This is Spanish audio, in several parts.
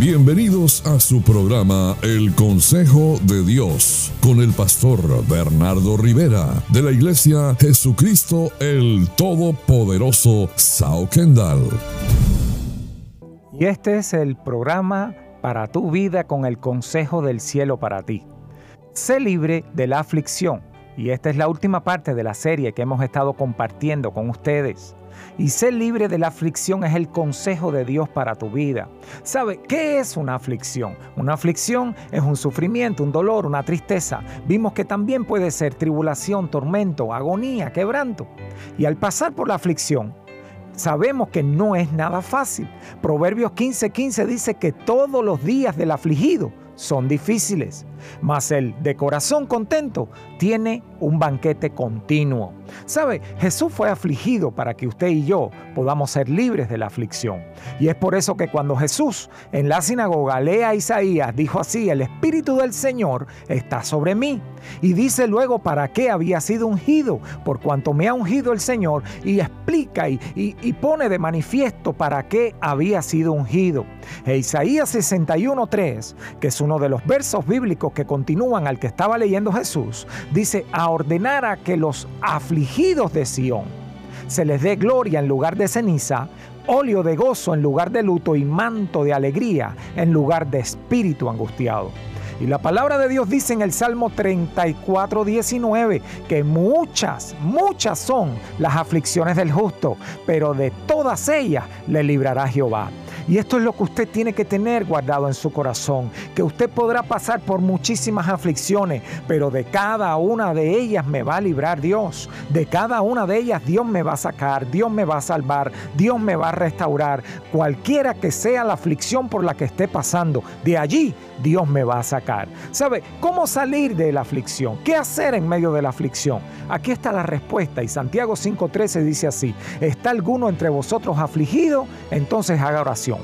Bienvenidos a su programa El Consejo de Dios con el pastor Bernardo Rivera de la Iglesia Jesucristo el Todopoderoso Sao Kendall. Y este es el programa para tu vida con el consejo del cielo para ti. Sé libre de la aflicción. Y esta es la última parte de la serie que hemos estado compartiendo con ustedes. Y ser libre de la aflicción es el consejo de Dios para tu vida. ¿Sabe qué es una aflicción? Una aflicción es un sufrimiento, un dolor, una tristeza. Vimos que también puede ser tribulación, tormento, agonía, quebranto. Y al pasar por la aflicción, sabemos que no es nada fácil. Proverbios 15:15 15 dice que todos los días del afligido son difíciles, mas el de corazón contento tiene un banquete continuo. ¿Sabe? Jesús fue afligido para que usted y yo podamos ser libres de la aflicción. Y es por eso que cuando Jesús en la sinagoga lee a Isaías, dijo así, el Espíritu del Señor está sobre mí. Y dice luego para qué había sido ungido, por cuanto me ha ungido el Señor, y explica y, y, pone de manifiesto para qué había sido ungido. E Isaías 61.3, que es uno de los versos bíblicos que continúan al que estaba leyendo Jesús, dice, a ordenar a que los afligidos de Sión se les dé gloria en lugar de ceniza, óleo de gozo en lugar de luto y manto de alegría en lugar de espíritu angustiado. Y la palabra de Dios dice en el Salmo 34, 19 que muchas, muchas son las aflicciones del justo, pero de todas ellas le librará Jehová. Y esto es lo que usted tiene que tener guardado en su corazón, que usted podrá pasar por muchísimas aflicciones, pero de cada una de ellas me va a librar Dios. De cada una de ellas Dios me va a sacar, Dios me va a salvar, Dios me va a restaurar. Cualquiera que sea la aflicción por la que esté pasando, de allí Dios me va a sacar. ¿Sabe cómo salir de la aflicción? ¿Qué hacer en medio de la aflicción? Aquí está la respuesta y Santiago 5:13 dice así, ¿está alguno entre vosotros afligido? Entonces haga oración.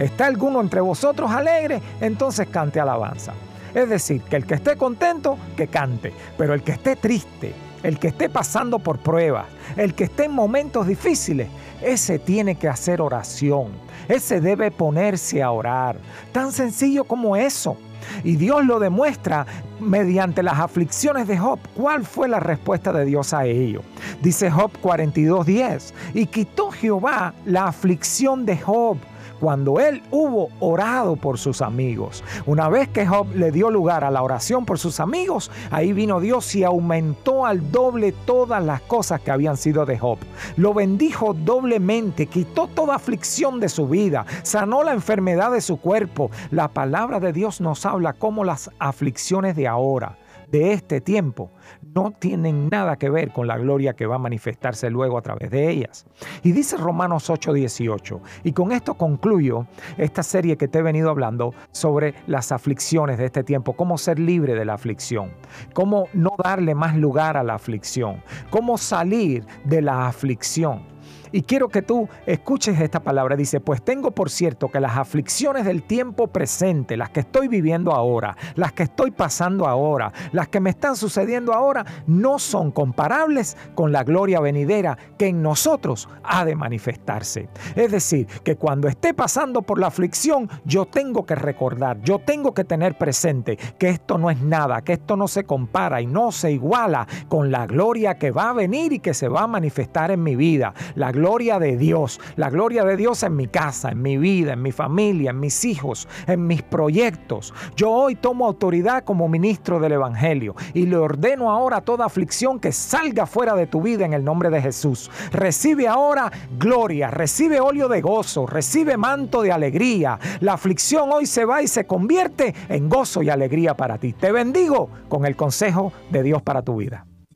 ¿Está alguno entre vosotros alegre? Entonces cante alabanza. Es decir, que el que esté contento, que cante, pero el que esté triste, el que esté pasando por pruebas, el que esté en momentos difíciles, ese tiene que hacer oración, ese debe ponerse a orar. Tan sencillo como eso. Y Dios lo demuestra mediante las aflicciones de Job. ¿Cuál fue la respuesta de Dios a ello? Dice Job 42:10. Y quitó Jehová la aflicción de Job cuando él hubo orado por sus amigos. Una vez que Job le dio lugar a la oración por sus amigos, ahí vino Dios y aumentó al doble todas las cosas que habían sido de Job. Lo bendijo doblemente, quitó toda aflicción de su vida, sanó la enfermedad de su cuerpo. La palabra de Dios nos habla como las aflicciones de ahora de este tiempo no tienen nada que ver con la gloria que va a manifestarse luego a través de ellas. Y dice Romanos 8:18, y con esto concluyo esta serie que te he venido hablando sobre las aflicciones de este tiempo, cómo ser libre de la aflicción, cómo no darle más lugar a la aflicción, cómo salir de la aflicción. Y quiero que tú escuches esta palabra. Dice, pues tengo por cierto que las aflicciones del tiempo presente, las que estoy viviendo ahora, las que estoy pasando ahora, las que me están sucediendo ahora, no son comparables con la gloria venidera que en nosotros ha de manifestarse. Es decir, que cuando esté pasando por la aflicción, yo tengo que recordar, yo tengo que tener presente que esto no es nada, que esto no se compara y no se iguala con la gloria que va a venir y que se va a manifestar en mi vida. Gloria de Dios, la gloria de Dios en mi casa, en mi vida, en mi familia, en mis hijos, en mis proyectos. Yo hoy tomo autoridad como ministro del Evangelio y le ordeno ahora toda aflicción que salga fuera de tu vida en el nombre de Jesús. Recibe ahora gloria, recibe óleo de gozo, recibe manto de alegría. La aflicción hoy se va y se convierte en gozo y alegría para ti. Te bendigo con el consejo de Dios para tu vida.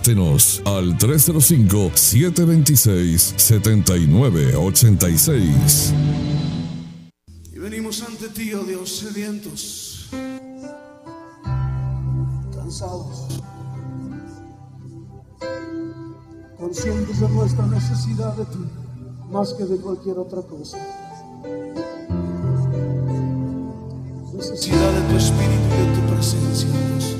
Contáctenos al 305-726-7986. Venimos ante ti, oh Dios, sedientos, cansados, conscientes de nuestra necesidad de ti, más que de cualquier otra cosa. Necesidad de tu espíritu y de tu presencia, Dios.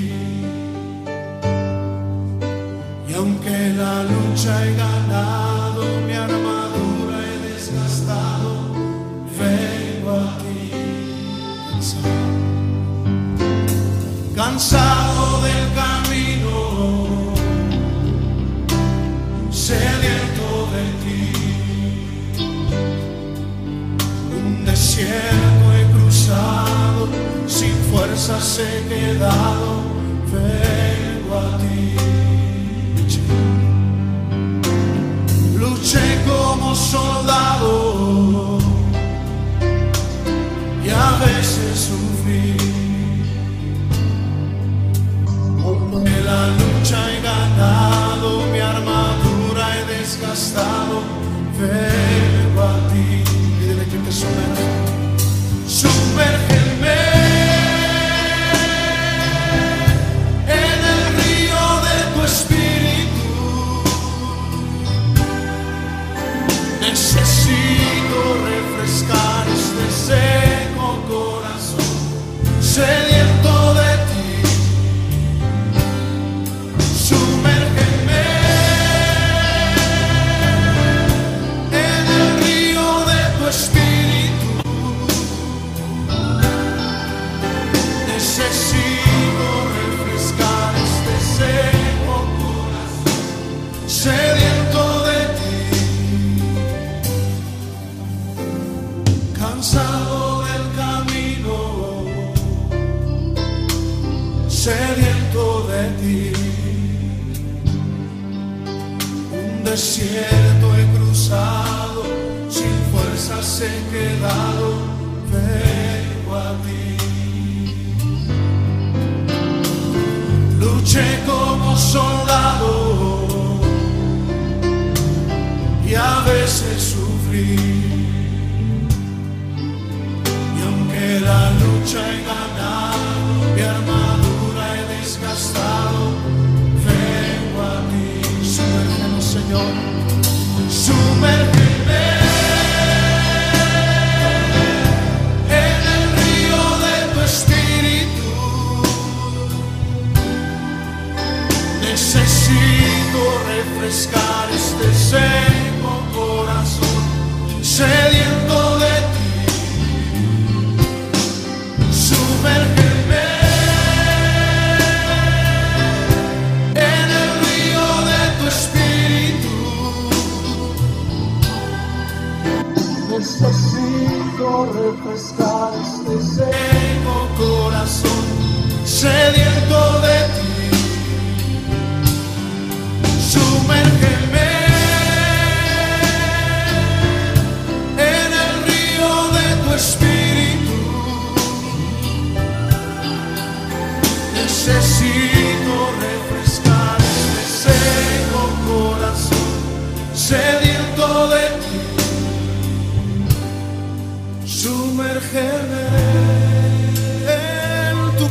Aunque la lucha he ganado, mi armadura he desgastado, vengo a cansado del camino, sediento de ti. Un desierto he cruzado, sin fuerzas he quedado, vengo Luché como soldado veces sufrí. Y aunque la lucha he ganado, mi armadura he desgastado, vengo a ti. Sumérgeme, Señor, Necesito refrescar este seco corazón, sediento de ti. Sumérgeme en el río de tu espíritu. Necesito refrescar este seco corazón, sediento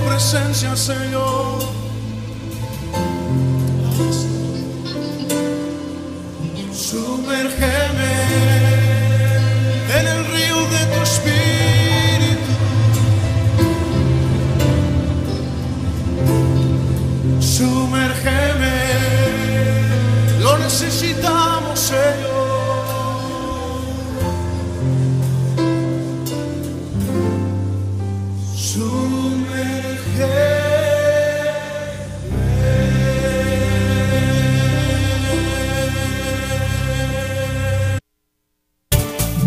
presencia, Señor. Sumérgeme en el río de tu espíritu. Sumérgeme, lo necesitamos, Señor.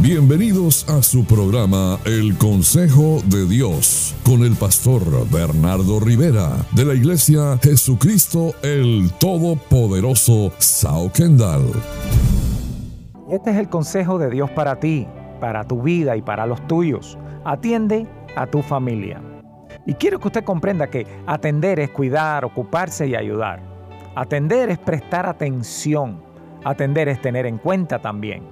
Bienvenidos a su programa El Consejo de Dios con el pastor Bernardo Rivera de la Iglesia Jesucristo el Todopoderoso Sao Kendall. Este es el consejo de Dios para ti, para tu vida y para los tuyos. Atiende a tu familia. Y quiero que usted comprenda que atender es cuidar, ocuparse y ayudar. Atender es prestar atención. Atender es tener en cuenta también.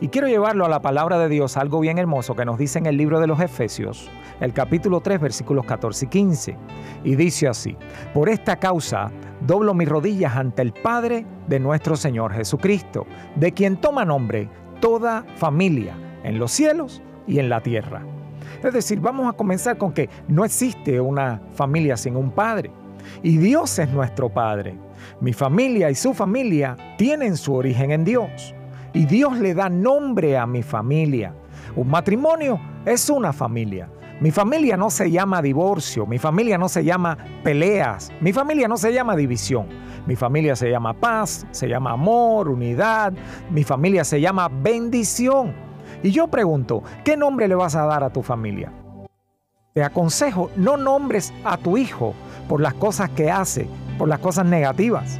Y quiero llevarlo a la palabra de Dios, algo bien hermoso que nos dice en el libro de los Efesios, el capítulo 3, versículos 14 y 15. Y dice así, por esta causa doblo mis rodillas ante el Padre de nuestro Señor Jesucristo, de quien toma nombre toda familia en los cielos y en la tierra. Es decir, vamos a comenzar con que no existe una familia sin un padre. Y Dios es nuestro Padre. Mi familia y su familia tienen su origen en Dios. Y Dios le da nombre a mi familia. Un matrimonio es una familia. Mi familia no se llama divorcio, mi familia no se llama peleas, mi familia no se llama división. Mi familia se llama paz, se llama amor, unidad, mi familia se llama bendición. Y yo pregunto, ¿qué nombre le vas a dar a tu familia? Te aconsejo, no nombres a tu hijo por las cosas que hace, por las cosas negativas.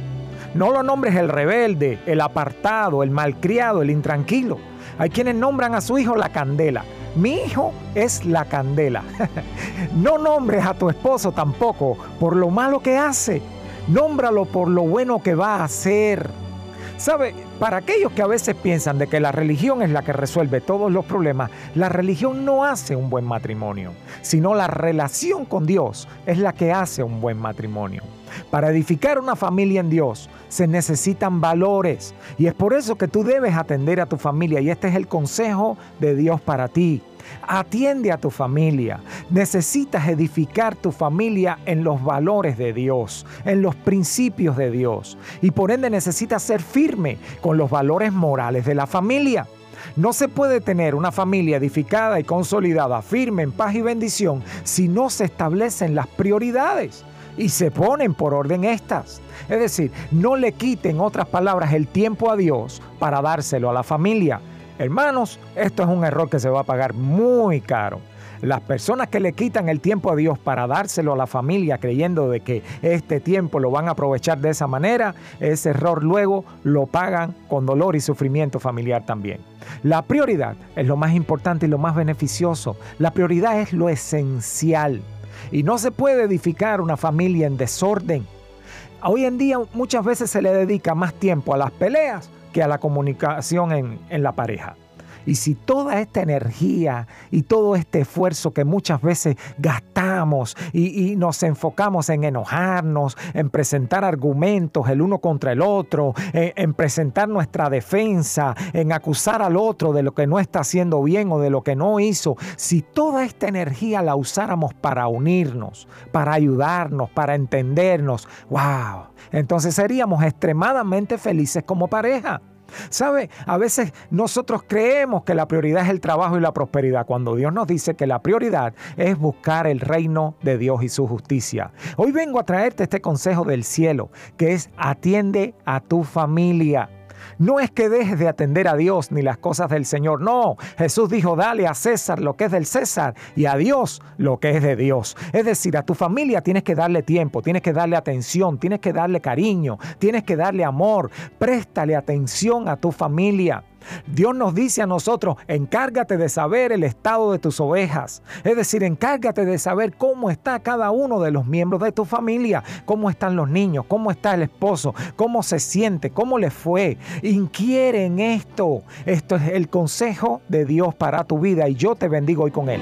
No lo nombres el rebelde, el apartado, el malcriado, el intranquilo. Hay quienes nombran a su hijo la candela. Mi hijo es la candela. no nombres a tu esposo tampoco por lo malo que hace. Nómbralo por lo bueno que va a hacer. ¿Sabe? Para aquellos que a veces piensan de que la religión es la que resuelve todos los problemas, la religión no hace un buen matrimonio, sino la relación con Dios es la que hace un buen matrimonio. Para edificar una familia en Dios se necesitan valores y es por eso que tú debes atender a tu familia y este es el consejo de Dios para ti. Atiende a tu familia. Necesitas edificar tu familia en los valores de Dios, en los principios de Dios. Y por ende necesitas ser firme con los valores morales de la familia. No se puede tener una familia edificada y consolidada, firme en paz y bendición, si no se establecen las prioridades y se ponen por orden estas. Es decir, no le quiten otras palabras el tiempo a Dios para dárselo a la familia. Hermanos, esto es un error que se va a pagar muy caro. Las personas que le quitan el tiempo a Dios para dárselo a la familia creyendo de que este tiempo lo van a aprovechar de esa manera, ese error luego lo pagan con dolor y sufrimiento familiar también. La prioridad es lo más importante y lo más beneficioso. La prioridad es lo esencial. Y no se puede edificar una familia en desorden. Hoy en día muchas veces se le dedica más tiempo a las peleas que a la comunicación en, en la pareja. Y si toda esta energía y todo este esfuerzo que muchas veces gastamos y, nos enfocamos en enojarnos, en presentar argumentos el uno contra el otro, en, en, presentar nuestra defensa, en acusar al otro de lo que no está haciendo bien o de lo que no hizo, si toda esta energía la usáramos para unirnos, para ayudarnos, para entendernos, wow, entonces seríamos extremadamente felices como pareja. ¿Sabe? A veces nosotros creemos que la prioridad es el trabajo y la prosperidad, cuando Dios nos dice que la prioridad es buscar el reino de Dios y su justicia. Hoy vengo a traerte este consejo del cielo, que es atiende a tu familia. No es que dejes de atender a Dios ni las cosas del Señor. No, Jesús dijo, dale a César lo que es del César y a Dios lo que es de Dios. Es decir, a tu familia tienes que darle tiempo, tienes que darle atención, tienes que darle cariño, tienes que darle amor. Préstale atención a tu familia. Dios nos dice a nosotros, encárgate de saber el estado de tus ovejas. Es decir, encárgate de saber cómo está cada uno de los miembros de tu familia, cómo están los niños, cómo está el esposo, cómo se siente, cómo le fue. Inquiere en esto. Esto es el consejo de Dios para tu vida y yo te bendigo hoy con él.